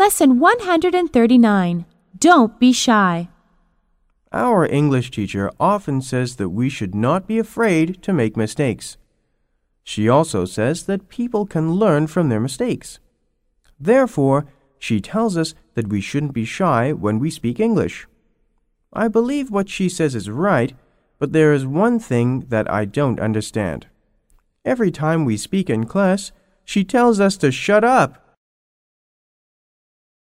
Lesson 139 Don't be shy. Our English teacher often says that we should not be afraid to make mistakes. She also says that people can learn from their mistakes. Therefore, she tells us that we shouldn't be shy when we speak English. I believe what she says is right, but there is one thing that I don't understand. Every time we speak in class, she tells us to shut up.